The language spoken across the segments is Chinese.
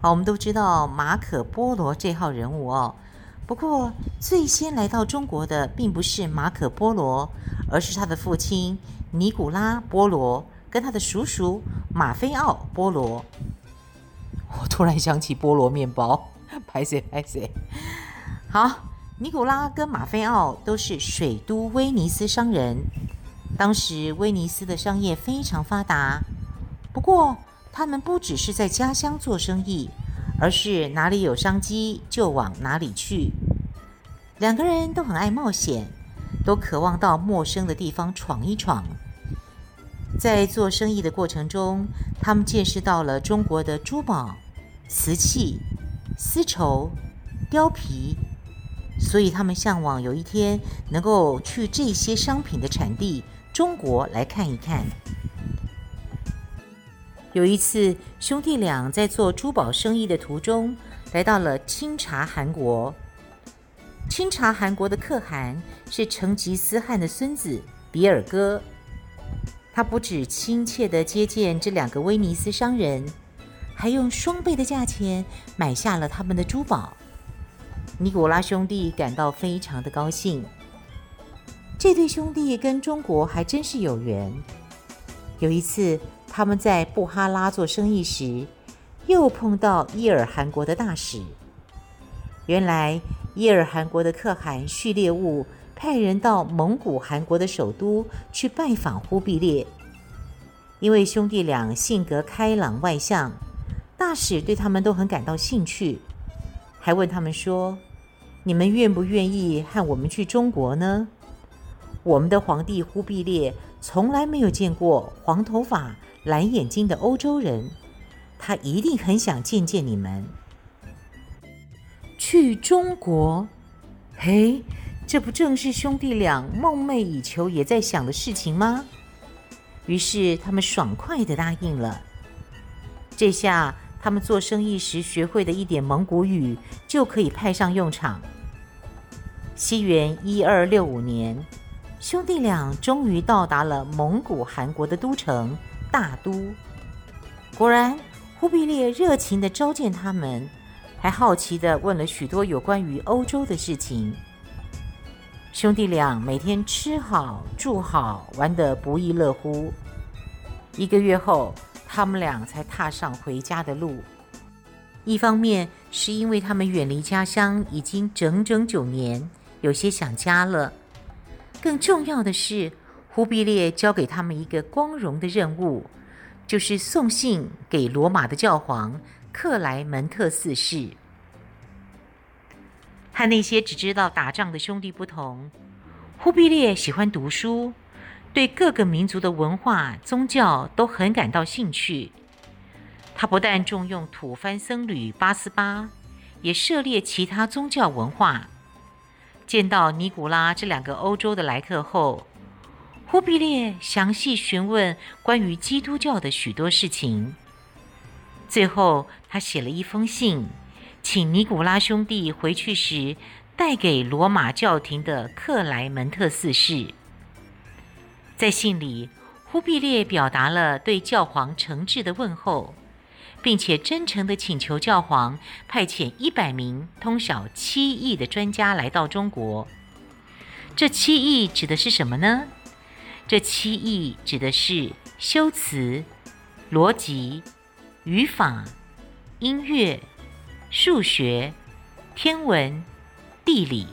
好，我们都知道马可波罗这号人物哦。不过，最先来到中国的并不是马可波罗，而是他的父亲尼古拉波罗跟他的叔叔马菲奥波罗。我突然想起菠萝面包，拍谢拍谢。好，尼古拉跟马菲奥都是水都威尼斯商人。当时威尼斯的商业非常发达，不过他们不只是在家乡做生意。而是哪里有商机就往哪里去。两个人都很爱冒险，都渴望到陌生的地方闯一闯。在做生意的过程中，他们见识到了中国的珠宝、瓷器、丝绸、貂皮，所以他们向往有一天能够去这些商品的产地中国来看一看。有一次，兄弟俩在做珠宝生意的途中，来到了清察汗国。清察汗国的可汗是成吉思汗的孙子比尔哥，他不止亲切地接见这两个威尼斯商人，还用双倍的价钱买下了他们的珠宝。尼古拉兄弟感到非常的高兴。这对兄弟跟中国还真是有缘。有一次，他们在布哈拉做生意时，又碰到伊尔汗国的大使。原来，伊尔汗国的可汗序列兀派人到蒙古汗国的首都去拜访忽必烈。因为兄弟俩性格开朗外向，大使对他们都很感到兴趣，还问他们说：“你们愿不愿意和我们去中国呢？我们的皇帝忽必烈从来没有见过黄头发。”蓝眼睛的欧洲人，他一定很想见见你们。去中国，嘿，这不正是兄弟俩梦寐以求也在想的事情吗？于是他们爽快地答应了。这下他们做生意时学会的一点蒙古语就可以派上用场。西元一二六五年，兄弟俩终于到达了蒙古汗国的都城。大都，果然，忽必烈热情地召见他们，还好奇地问了许多有关于欧洲的事情。兄弟俩每天吃好住好，玩得不亦乐乎。一个月后，他们俩才踏上回家的路。一方面是因为他们远离家乡已经整整九年，有些想家了；更重要的是，忽必烈交给他们一个光荣的任务，就是送信给罗马的教皇克莱门特四世。和那些只知道打仗的兄弟不同，忽必烈喜欢读书，对各个民族的文化、宗教都很感到兴趣。他不但重用吐蕃僧侣八思巴，也涉猎其他宗教文化。见到尼古拉这两个欧洲的来客后，忽必烈详细询问关于基督教的许多事情，最后他写了一封信，请尼古拉兄弟回去时带给罗马教廷的克莱门特四世。在信里，忽必烈表达了对教皇诚挚的问候，并且真诚地请求教皇派遣一百名通晓七艺的专家来到中国。这七艺指的是什么呢？这七艺指的是修辞、逻辑、语法、音乐、数学、天文、地理。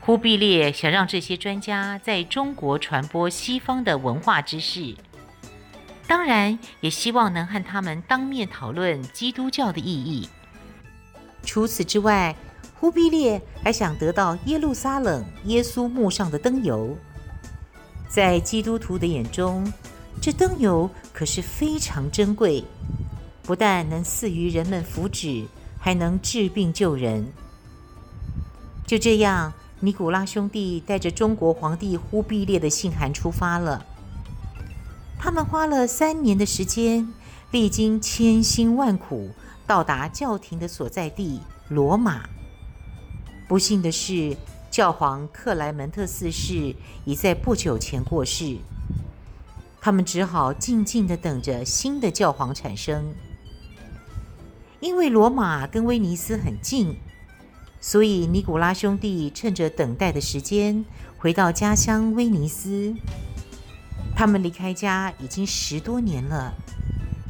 忽必烈想让这些专家在中国传播西方的文化知识，当然也希望能和他们当面讨论基督教的意义。除此之外，忽必烈还想得到耶路撒冷耶稣墓上的灯油。在基督徒的眼中，这灯油可是非常珍贵，不但能赐予人们福祉，还能治病救人。就这样，尼古拉兄弟带着中国皇帝忽必烈的信函出发了。他们花了三年的时间，历经千辛万苦，到达教廷的所在地罗马。不幸的是，教皇克莱门特四世已在不久前过世。他们只好静静地等着新的教皇产生。因为罗马跟威尼斯很近，所以尼古拉兄弟趁着等待的时间，回到家乡威尼斯。他们离开家已经十多年了，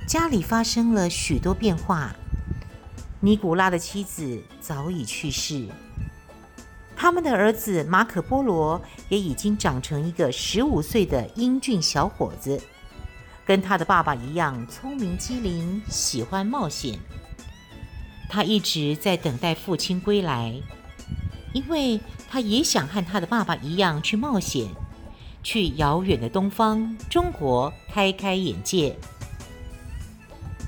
家里发生了许多变化。尼古拉的妻子早已去世。他们的儿子马可波罗也已经长成一个十五岁的英俊小伙子，跟他的爸爸一样聪明机灵，喜欢冒险。他一直在等待父亲归来，因为他也想和他的爸爸一样去冒险，去遥远的东方中国开开眼界。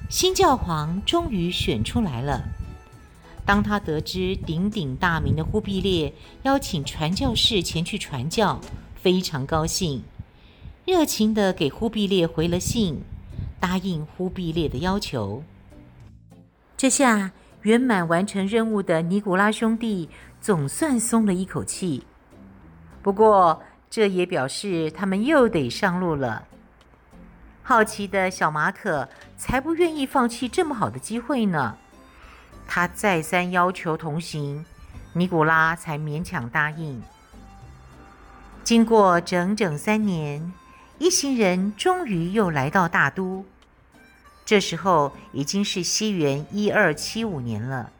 新教皇终于选出来了。当他得知鼎鼎大名的忽必烈邀请传教士前去传教，非常高兴，热情地给忽必烈回了信，答应忽必烈的要求。这下圆满完成任务的尼古拉兄弟总算松了一口气。不过，这也表示他们又得上路了。好奇的小马可才不愿意放弃这么好的机会呢。他再三要求同行，尼古拉才勉强答应。经过整整三年，一行人终于又来到大都。这时候已经是西元一二七五年了，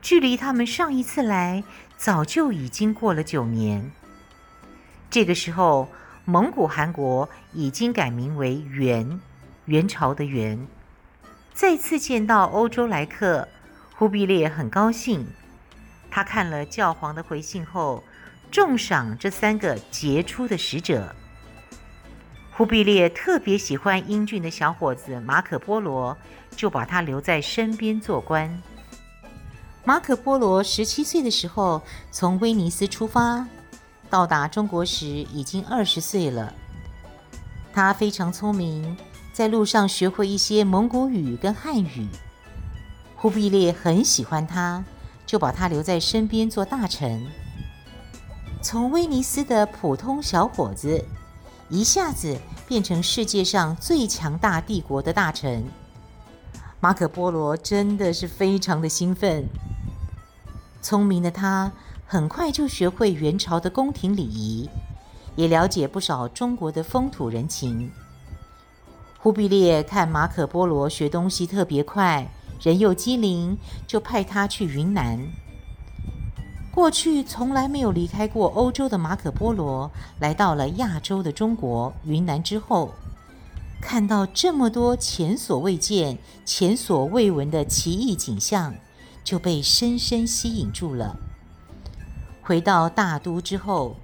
距离他们上一次来早就已经过了九年。这个时候，蒙古汗国已经改名为元，元朝的元。再次见到欧洲来客。忽必烈很高兴，他看了教皇的回信后，重赏这三个杰出的使者。忽必烈特别喜欢英俊的小伙子马可波罗，就把他留在身边做官。马可波罗十七岁的时候从威尼斯出发，到达中国时已经二十岁了。他非常聪明，在路上学会一些蒙古语跟汉语。忽必烈很喜欢他，就把他留在身边做大臣。从威尼斯的普通小伙子，一下子变成世界上最强大帝国的大臣。马可波罗真的是非常的兴奋。聪明的他很快就学会元朝的宫廷礼仪，也了解不少中国的风土人情。忽必烈看马可波罗学东西特别快。人又机灵，就派他去云南。过去从来没有离开过欧洲的马可波罗，来到了亚洲的中国云南之后，看到这么多前所未见、前所未闻的奇异景象，就被深深吸引住了。回到大都之后，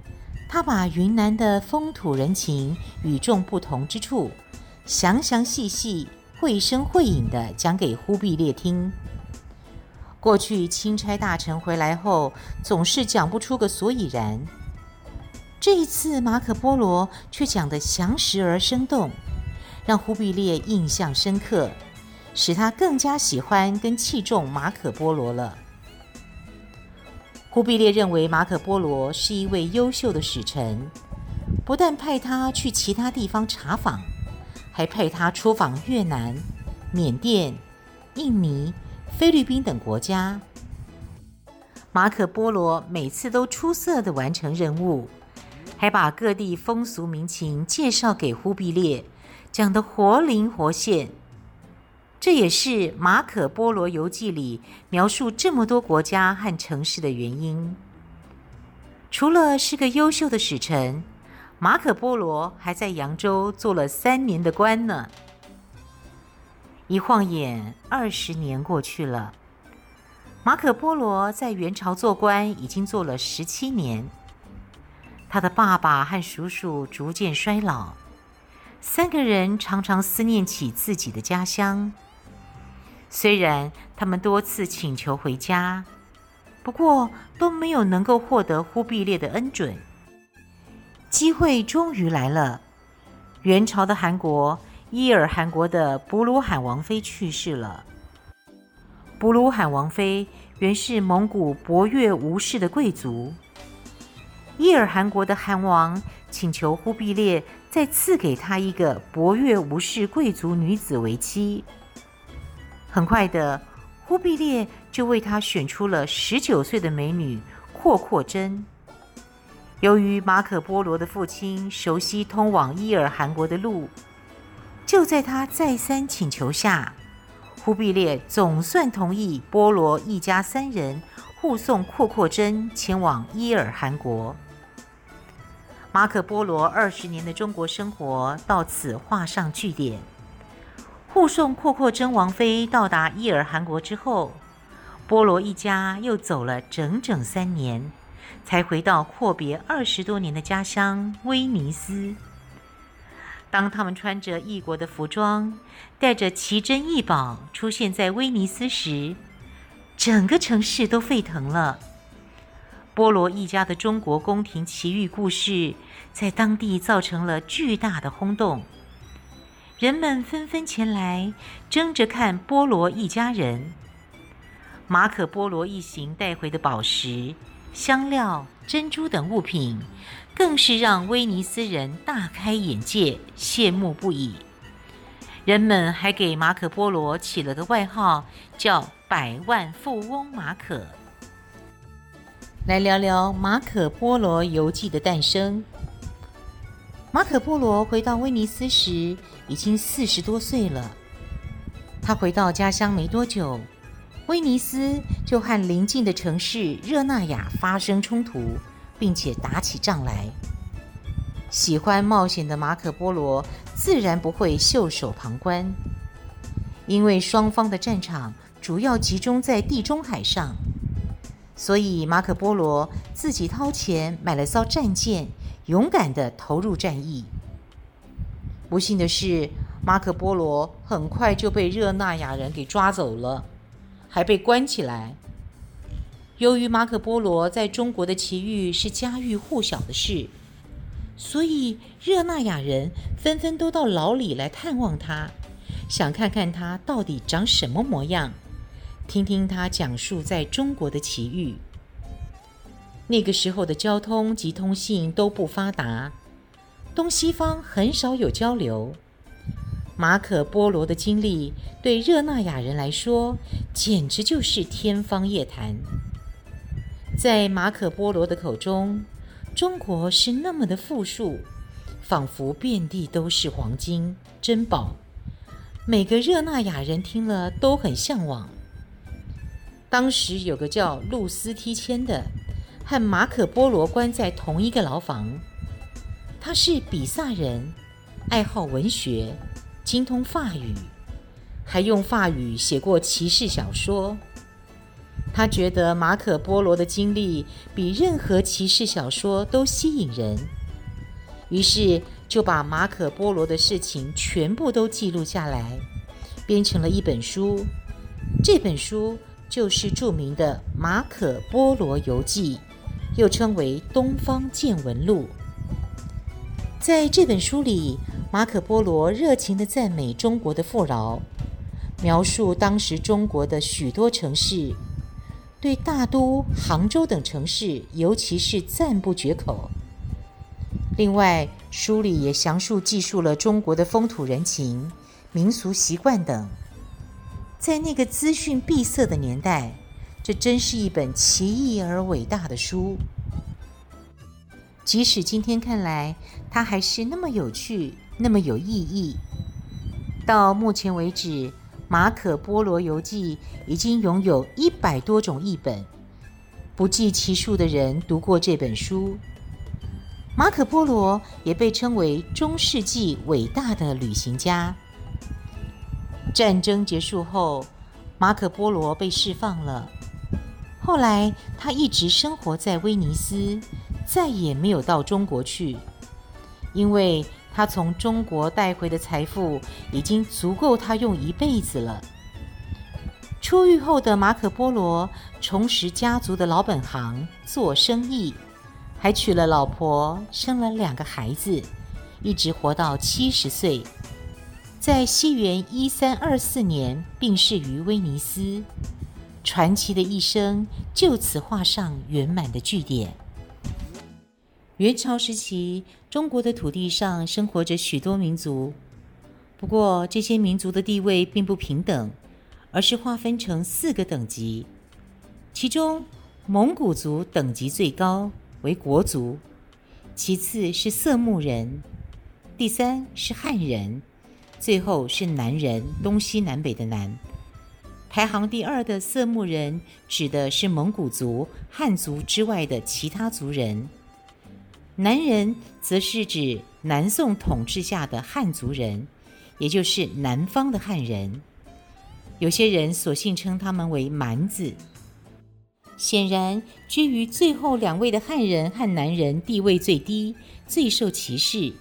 他把云南的风土人情、与众不同之处，详详细细。绘声绘影地讲给忽必烈听。过去钦差大臣回来后，总是讲不出个所以然。这一次，马可波罗却讲得详实而生动，让忽必烈印象深刻，使他更加喜欢跟器重马可波罗了。忽必烈认为马可波罗是一位优秀的使臣，不但派他去其他地方查访。还派他出访越南、缅甸、印尼、菲律宾等国家。马可波罗每次都出色地完成任务，还把各地风俗民情介绍给忽必烈，讲得活灵活现。这也是《马可波罗游记》里描述这么多国家和城市的原因。除了是个优秀的使臣。马可波罗还在扬州做了三年的官呢。一晃眼，二十年过去了。马可波罗在元朝做官已经做了十七年。他的爸爸和叔叔逐渐衰老，三个人常常思念起自己的家乡。虽然他们多次请求回家，不过都没有能够获得忽必烈的恩准。机会终于来了，元朝的韩国伊尔汗国的布鲁罕王妃去世了。布鲁罕王妃原是蒙古博越吴氏的贵族。伊尔汗国的汗王请求忽必烈再赐给他一个博越吴氏贵族女子为妻。很快的，忽必烈就为他选出了十九岁的美女阔阔真。由于马可波罗的父亲熟悉通往伊尔汗国的路，就在他再三请求下，忽必烈总算同意波罗一家三人护送阔阔真前往伊尔汗国。马可波罗二十年的中国生活到此画上句点。护送阔阔真王妃到达伊尔汗国之后，波罗一家又走了整整三年，才回到阔别二十多年的家乡威尼斯。当他们穿着异国的服装，带着奇珍异宝出现在威尼斯时，整个城市都沸腾了。波罗一家的中国宫廷奇遇故事，在当地造成了巨大的轰动。人们纷纷前来，争着看波罗一家人。马可波罗一行带回的宝石、香料、珍珠等物品，更是让威尼斯人大开眼界，羡慕不已。人们还给马可波罗起了个外号，叫“百万富翁马可”。来聊聊马可波罗游记的诞生。马可波罗回到威尼斯时，已经四十多岁了。他回到家乡没多久，威尼斯就和邻近的城市热那亚发生冲突，并且打起仗来。喜欢冒险的马可波罗自然不会袖手旁观，因为双方的战场主要集中在地中海上，所以马可波罗自己掏钱买了艘战舰。勇敢地投入战役。不幸的是，马可波罗很快就被热那亚人给抓走了，还被关起来。由于马可波罗在中国的奇遇是家喻户晓的事，所以热那亚人纷纷都到牢里来探望他，想看看他到底长什么模样，听听他讲述在中国的奇遇。那个时候的交通及通信都不发达，东西方很少有交流。马可波罗的经历对热那亚人来说，简直就是天方夜谭。在马可波罗的口中，中国是那么的富庶，仿佛遍地都是黄金珍宝，每个热那亚人听了都很向往。当时有个叫路斯提谦的。和马可波罗关在同一个牢房。他是比萨人，爱好文学，精通法语，还用法语写过骑士小说。他觉得马可波罗的经历比任何骑士小说都吸引人，于是就把马可波罗的事情全部都记录下来，编成了一本书。这本书就是著名的《马可波罗游记》。又称为《东方见闻录》。在这本书里，马可波罗热情地赞美中国的富饶，描述当时中国的许多城市，对大都杭州等城市，尤其是赞不绝口。另外，书里也详述记述了中国的风土人情、民俗习惯等。在那个资讯闭塞的年代，这真是一本奇异而伟大的书。即使今天看来，它还是那么有趣，那么有意义。到目前为止，《马可波罗游记》已经拥有一百多种译本，不计其数的人读过这本书。马可波罗也被称为中世纪伟大的旅行家。战争结束后，马可波罗被释放了。后来，他一直生活在威尼斯，再也没有到中国去，因为他从中国带回的财富已经足够他用一辈子了。出狱后的马可波罗重拾家族的老本行，做生意，还娶了老婆，生了两个孩子，一直活到七十岁。在西元一三二四年病逝于威尼斯，传奇的一生就此画上圆满的句点。元朝时期，中国的土地上生活着许多民族，不过这些民族的地位并不平等，而是划分成四个等级。其中，蒙古族等级最高，为国族；其次是色目人，第三是汉人，最后是南人（东西南北的南）。排行第二的色目人指的是蒙古族、汉族之外的其他族人；南人则是指南宋统治下的汉族人，也就是南方的汉人。有些人索性称他们为蛮子。显然，居于最后两位的汉人和南人地位最低，最受歧视。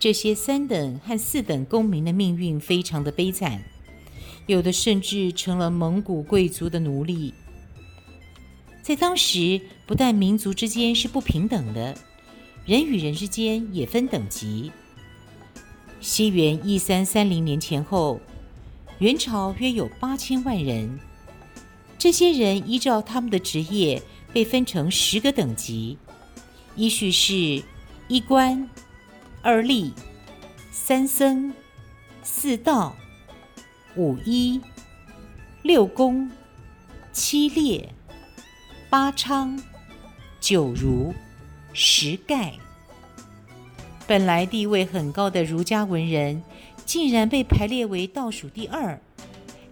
这些三等和四等公民的命运非常的悲惨，有的甚至成了蒙古贵族的奴隶。在当时，不但民族之间是不平等的，人与人之间也分等级。西元一三三零年前后，元朝约有八千万人。这些人依照他们的职业被分成十个等级，依序是：一官、二吏、三僧、四道、五医、六公、七列、八昌、九儒、十丐。本来地位很高的儒家文人，竟然被排列为倒数第二，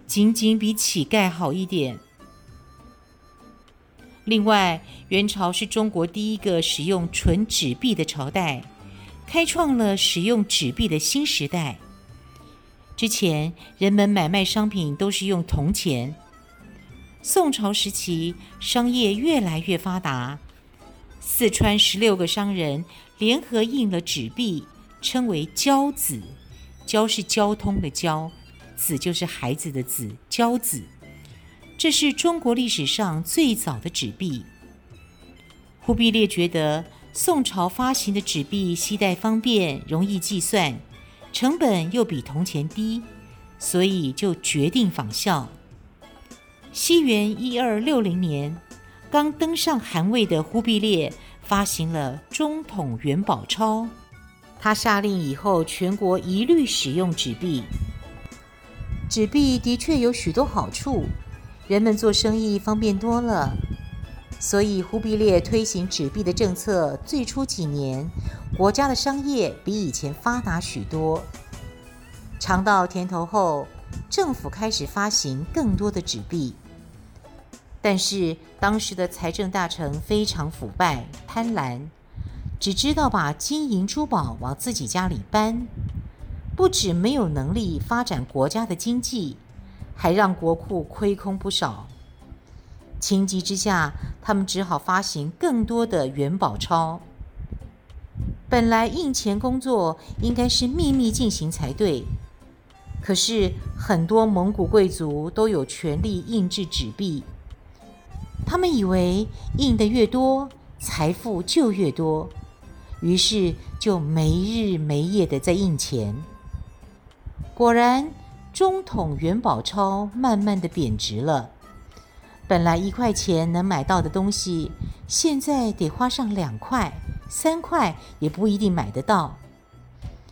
仅仅比乞丐好一点。另外，元朝是中国第一个使用纯纸币的朝代，开创了使用纸币的新时代。之前，人们买卖商品都是用铜钱。宋朝时期，商业越来越发达，四川十六个商人联合印了纸币，称为交子。交是交通的交，子就是孩子的子，交子。这是中国历史上最早的纸币。忽必烈觉得宋朝发行的纸币携带方便、容易计算，成本又比铜钱低，所以就决定仿效。西元一二六零年，刚登上汗位的忽必烈发行了中统元宝钞，他下令以后全国一律使用纸币。纸币的确有许多好处。人们做生意方便多了，所以忽必烈推行纸币的政策。最初几年，国家的商业比以前发达许多。尝到甜头后，政府开始发行更多的纸币。但是当时的财政大臣非常腐败贪婪，只知道把金银珠宝往自己家里搬，不止没有能力发展国家的经济。还让国库亏空不少。情急之下，他们只好发行更多的元宝钞。本来印钱工作应该是秘密进行才对，可是很多蒙古贵族都有权利印制纸币，他们以为印的越多，财富就越多，于是就没日没夜的在印钱。果然。中统元宝钞慢慢的贬值了，本来一块钱能买到的东西，现在得花上两块、三块也不一定买得到。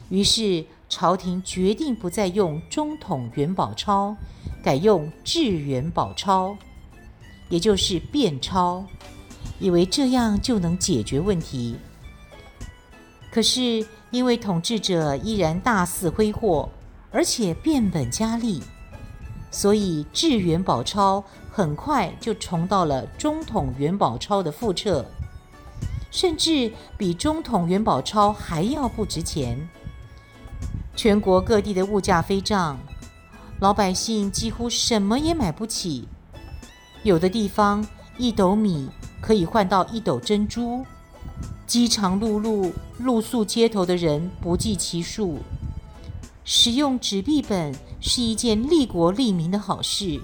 于是朝廷决定不再用中统元宝钞，改用制元宝钞，也就是变钞，以为这样就能解决问题。可是因为统治者依然大肆挥霍。而且变本加厉，所以制元宝钞很快就重到了中统元宝钞的覆辙，甚至比中统元宝钞还要不值钱。全国各地的物价飞涨，老百姓几乎什么也买不起。有的地方一斗米可以换到一斗珍珠，饥肠辘辘、露宿街头的人不计其数。使用纸币本是一件利国利民的好事，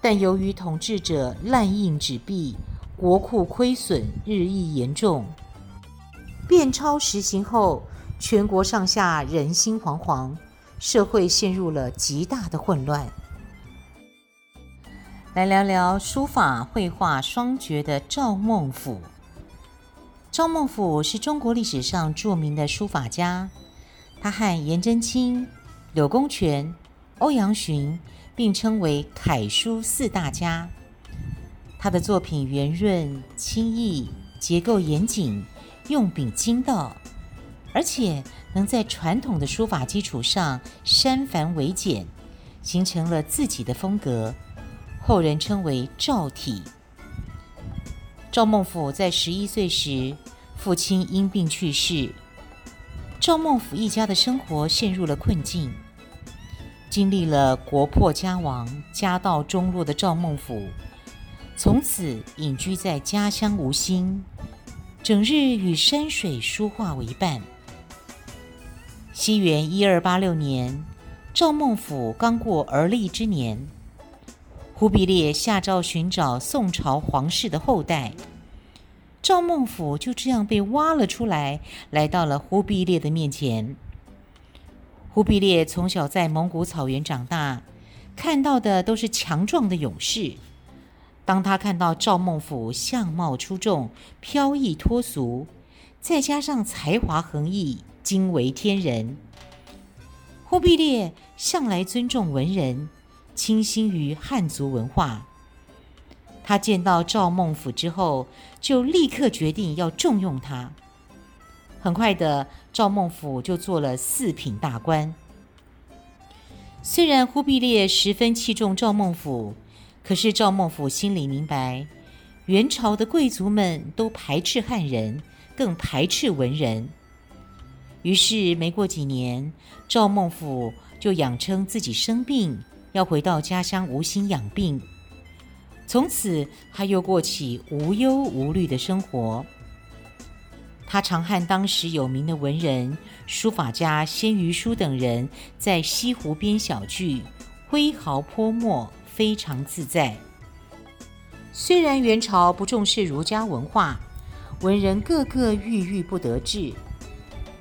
但由于统治者滥印纸币，国库亏损日益严重。变钞实行后，全国上下人心惶惶，社会陷入了极大的混乱。来聊聊书法绘画双绝的赵孟頫。赵孟頫是中国历史上著名的书法家，他和颜真卿、柳公权、欧阳询并称为楷书四大家。他的作品圆润、清逸，结构严谨，用笔精到，而且能在传统的书法基础上删繁为简，形成了自己的风格。后人称为赵体。赵孟頫在十一岁时，父亲因病去世，赵孟頫一家的生活陷入了困境。经历了国破家亡、家道中落的赵孟頫，从此隐居在家乡吴兴，整日与山水书画为伴。西元一二八六年，赵孟俯刚过而立之年。忽必烈下诏寻找宋朝皇室的后代，赵孟俯就这样被挖了出来，来到了忽必烈的面前。忽必烈从小在蒙古草原长大，看到的都是强壮的勇士。当他看到赵孟頫相貌出众、飘逸脱俗，再加上才华横溢、惊为天人，忽必烈向来尊重文人。倾心于汉族文化，他见到赵孟頫之后，就立刻决定要重用他。很快的，赵孟頫就做了四品大官。虽然忽必烈十分器重赵孟頫，可是赵孟頫心里明白，元朝的贵族们都排斥汉人，更排斥文人。于是没过几年，赵孟頫就谎称自己生病。要回到家乡无心养病，从此他又过起无忧无虑的生活。他常和当时有名的文人、书法家鲜于书等人在西湖边小聚，挥毫泼墨，非常自在。虽然元朝不重视儒家文化，文人个个郁郁不得志，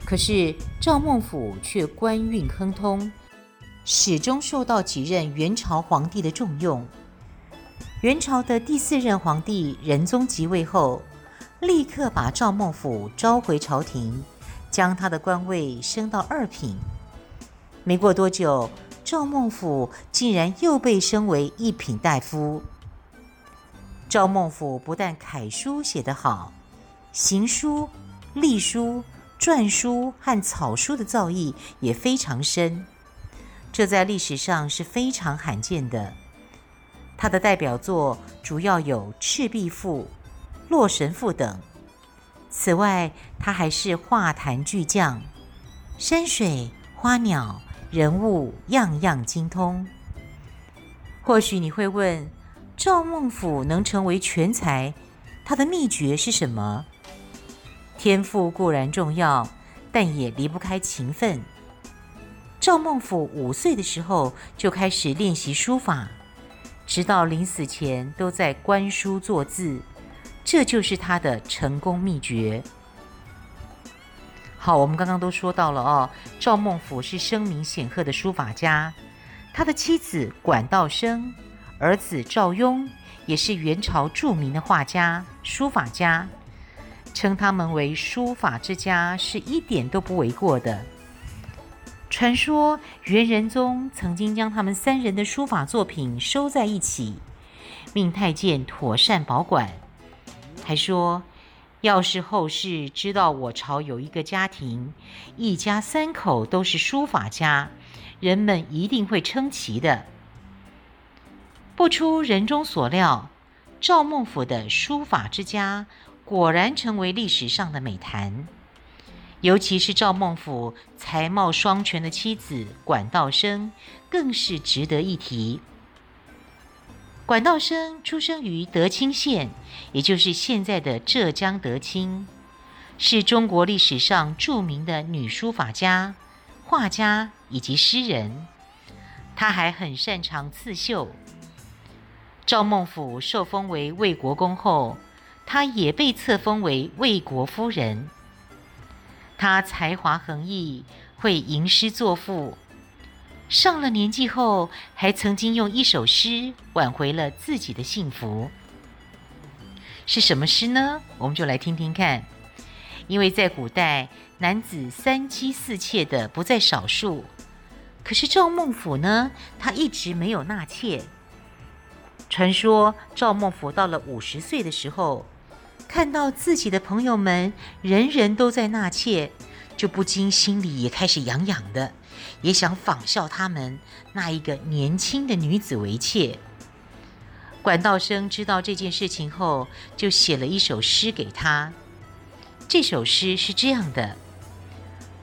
可是赵孟頫却官运亨通。始终受到几任元朝皇帝的重用。元朝的第四任皇帝仁宗即位后，立刻把赵孟頫召回朝廷，将他的官位升到二品。没过多久，赵孟頫竟然又被升为一品大夫。赵孟頫不但楷书写得好，行书、隶书、篆书和草书的造诣也非常深。这在历史上是非常罕见的。他的代表作主要有《赤壁赋》《洛神赋》等。此外，他还是画坛巨匠，山水、花鸟、人物样样精通。或许你会问，赵孟頫能成为全才，他的秘诀是什么？天赋固然重要，但也离不开勤奋。赵孟頫五岁的时候就开始练习书法，直到临死前都在观书作字，这就是他的成功秘诀。好，我们刚刚都说到了哦，赵孟頫是声名显赫的书法家，他的妻子管道升，儿子赵雍也是元朝著名的画家、书法家，称他们为书法之家是一点都不为过的。传说元仁宗曾经将他们三人的书法作品收在一起，命太监妥善保管。还说，要是后世知道我朝有一个家庭，一家三口都是书法家，人们一定会称奇的。不出人中所料，赵孟頫的书法之家果然成为历史上的美谈。尤其是赵孟頫才貌双全的妻子管道升，更是值得一提。管道升出生于德清县，也就是现在的浙江德清，是中国历史上著名的女书法家、画家以及诗人。她还很擅长刺绣。赵孟頫受封为魏国公后，她也被册封为魏国夫人。她才华横溢，会吟诗作赋。上了年纪后，还曾经用一首诗挽回了自己的幸福。是什么诗呢？我们就来听听看。因为在古代，男子三妻四妾的不在少数。可是赵孟頫呢，他一直没有纳妾。传说赵孟頫到了五十岁的时候，看到自己的朋友们人人都在纳妾，就不禁心里也开始痒痒的，也想仿效他们那一个年轻的女子为妾。管道生知道这件事情后，就写了一首诗给他。这首诗是这样的：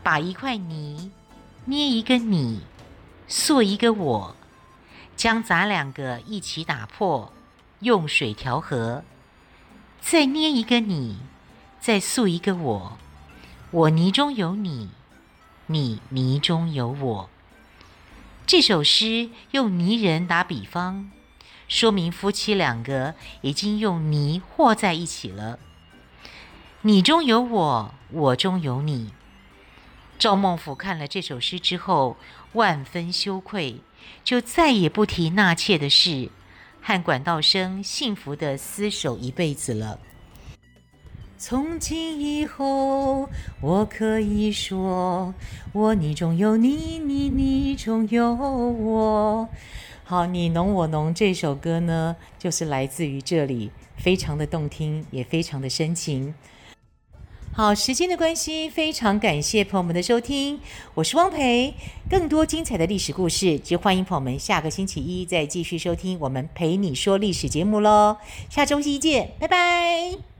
把一块泥捏一个你，塑一个我，将咱两个一起打破，用水调和，再捏一个你，再塑一个我，我泥中有你，你泥中有我。这首诗用泥人打比方，说明夫妻两个已经用泥和在一起了。你中有我，我中有你。赵孟頫看了这首诗之后，万分羞愧，就再也不提纳妾的事，和管道生幸福的厮守一辈子了。从今以后，我可以说，我你中有你，你你中有我。好，你侬我侬这首歌呢，就是来自于这里，非常的动听，也非常的深情。好，时间的关系，非常感谢朋友们的收听，我是汪培。更多精彩的历史故事，就欢迎朋友们下个星期一再继续收听我们陪你说历史节目喽。下周一见，拜拜。